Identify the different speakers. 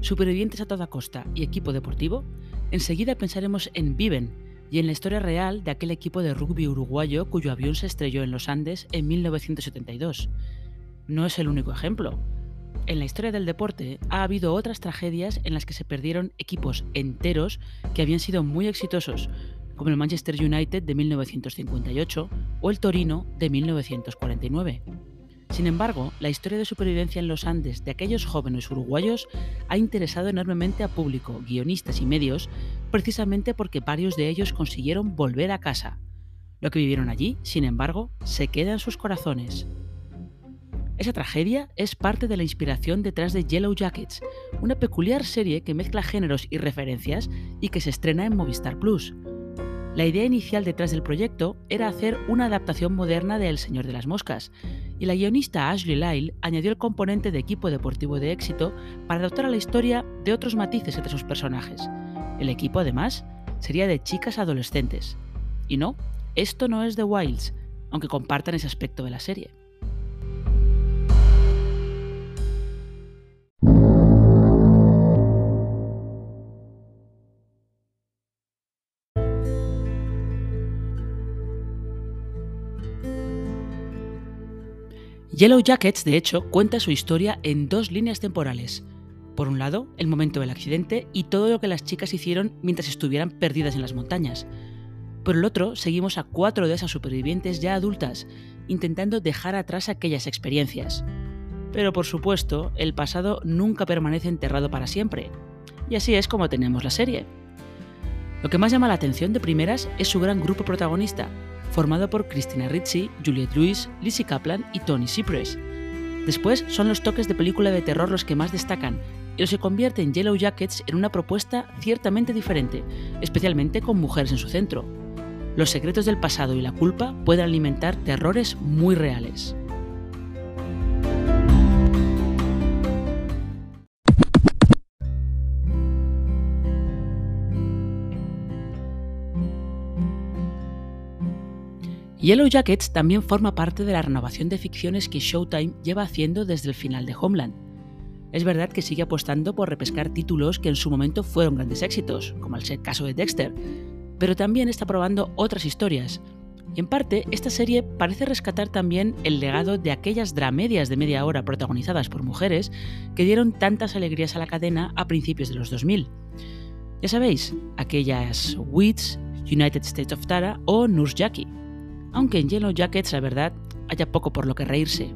Speaker 1: supervivientes a toda costa y equipo deportivo, enseguida pensaremos en Viven y en la historia real de aquel equipo de rugby uruguayo cuyo avión se estrelló en los Andes en 1972. No es el único ejemplo. En la historia del deporte ha habido otras tragedias en las que se perdieron equipos enteros que habían sido muy exitosos, como el Manchester United de 1958 o el Torino de 1949. Sin embargo, la historia de supervivencia en los Andes de aquellos jóvenes uruguayos ha interesado enormemente a público, guionistas y medios, precisamente porque varios de ellos consiguieron volver a casa. Lo que vivieron allí, sin embargo, se queda en sus corazones. Esa tragedia es parte de la inspiración detrás de Yellow Jackets, una peculiar serie que mezcla géneros y referencias y que se estrena en Movistar Plus. La idea inicial detrás del proyecto era hacer una adaptación moderna de El Señor de las Moscas, y la guionista Ashley Lyle añadió el componente de equipo deportivo de éxito para adaptar a la historia de otros matices entre sus personajes. El equipo, además, sería de chicas adolescentes. Y no, esto no es The Wilds, aunque compartan ese aspecto de la serie. Yellow Jackets, de hecho, cuenta su historia en dos líneas temporales. Por un lado, el momento del accidente y todo lo que las chicas hicieron mientras estuvieran perdidas en las montañas. Por el otro, seguimos a cuatro de esas supervivientes ya adultas, intentando dejar atrás aquellas experiencias. Pero por supuesto, el pasado nunca permanece enterrado para siempre. Y así es como tenemos la serie. Lo que más llama la atención de primeras es su gran grupo protagonista, formado por Christina Ricci, Juliette Lewis, Lizzie Kaplan y Tony Cypress. Después son los toques de película de terror los que más destacan, y se convierte en Yellow Jackets en una propuesta ciertamente diferente, especialmente con mujeres en su centro. Los secretos del pasado y la culpa pueden alimentar terrores muy reales. Yellow Jackets también forma parte de la renovación de ficciones que Showtime lleva haciendo desde el final de Homeland. Es verdad que sigue apostando por repescar títulos que en su momento fueron grandes éxitos, como el caso de Dexter, pero también está probando otras historias. En parte, esta serie parece rescatar también el legado de aquellas dramedias de media hora protagonizadas por mujeres que dieron tantas alegrías a la cadena a principios de los 2000. Ya sabéis, aquellas Wits, United States of Tara o Nurse Jackie aunque en Yellow Jackets la verdad haya poco por lo que reírse.